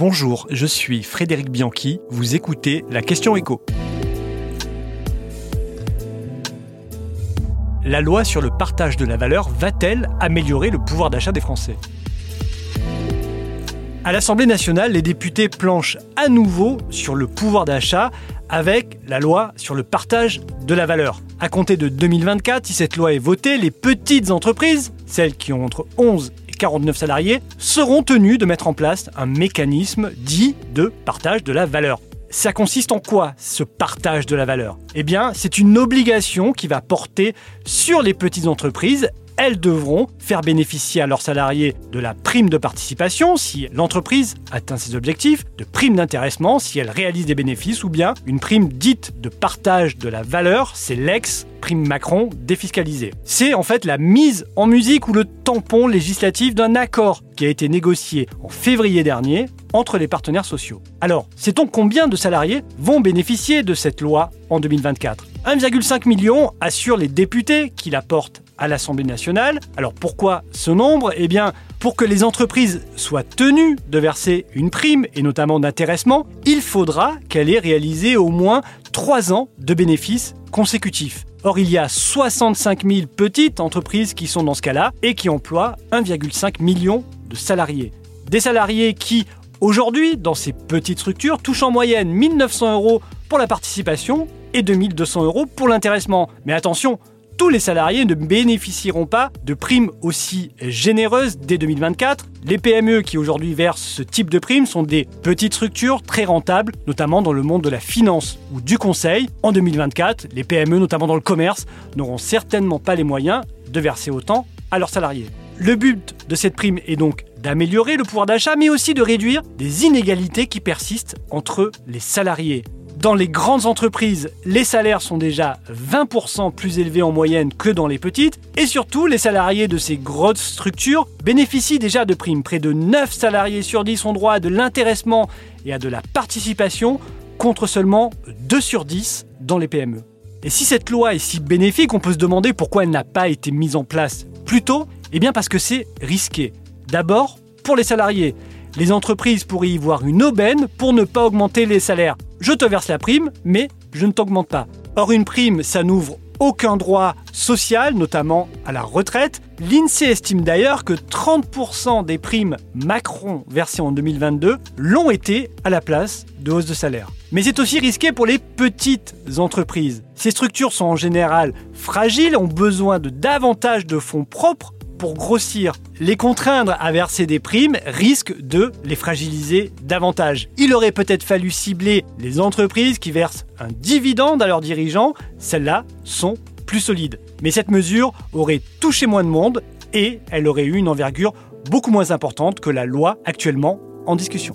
Bonjour, je suis Frédéric Bianchi, vous écoutez la question écho. La loi sur le partage de la valeur va-t-elle améliorer le pouvoir d'achat des Français? À l'Assemblée nationale, les députés planchent à nouveau sur le pouvoir d'achat avec la loi sur le partage de la valeur. À compter de 2024, si cette loi est votée, les petites entreprises, celles qui ont entre 11 49 salariés, seront tenus de mettre en place un mécanisme dit de partage de la valeur. Ça consiste en quoi ce partage de la valeur? Eh bien, c'est une obligation qui va porter sur les petites entreprises elles devront faire bénéficier à leurs salariés de la prime de participation si l'entreprise atteint ses objectifs, de prime d'intéressement si elle réalise des bénéfices, ou bien une prime dite de partage de la valeur, c'est l'ex prime Macron défiscalisée. C'est en fait la mise en musique ou le tampon législatif d'un accord qui a été négocié en février dernier entre les partenaires sociaux. Alors, sait-on combien de salariés vont bénéficier de cette loi en 2024 1,5 million assure les députés qui la portent à l'Assemblée nationale. Alors pourquoi ce nombre? Eh bien, pour que les entreprises soient tenues de verser une prime, et notamment d'intéressement, il faudra qu'elle ait réalisé au moins 3 ans de bénéfices consécutifs. Or, il y a 65 000 petites entreprises qui sont dans ce cas-là et qui emploient 1,5 million de salariés. Des salariés qui, aujourd'hui, dans ces petites structures, touchent en moyenne 1900 euros pour la participation et 2200 euros pour l'intéressement. Mais attention, tous les salariés ne bénéficieront pas de primes aussi généreuses dès 2024. Les PME qui aujourd'hui versent ce type de primes sont des petites structures très rentables, notamment dans le monde de la finance ou du conseil. En 2024, les PME, notamment dans le commerce, n'auront certainement pas les moyens de verser autant à leurs salariés. Le but de cette prime est donc d'améliorer le pouvoir d'achat, mais aussi de réduire des inégalités qui persistent entre les salariés. Dans les grandes entreprises, les salaires sont déjà 20% plus élevés en moyenne que dans les petites, et surtout les salariés de ces grosses structures bénéficient déjà de primes. Près de 9 salariés sur 10 ont droit à de l'intéressement et à de la participation, contre seulement 2 sur 10 dans les PME. Et si cette loi est si bénéfique, on peut se demander pourquoi elle n'a pas été mise en place plus tôt Eh bien parce que c'est risqué. D'abord, pour les salariés. Les entreprises pourraient y voir une aubaine pour ne pas augmenter les salaires je te verse la prime, mais je ne t'augmente pas. Or, une prime, ça n'ouvre aucun droit social, notamment à la retraite. L'INSEE estime d'ailleurs que 30% des primes Macron versées en 2022 l'ont été à la place de hausse de salaire. Mais c'est aussi risqué pour les petites entreprises. Ces structures sont en général fragiles, ont besoin de davantage de fonds propres pour grossir. Les contraindre à verser des primes risque de les fragiliser davantage. Il aurait peut-être fallu cibler les entreprises qui versent un dividende à leurs dirigeants. Celles-là sont plus solides. Mais cette mesure aurait touché moins de monde et elle aurait eu une envergure beaucoup moins importante que la loi actuellement en discussion.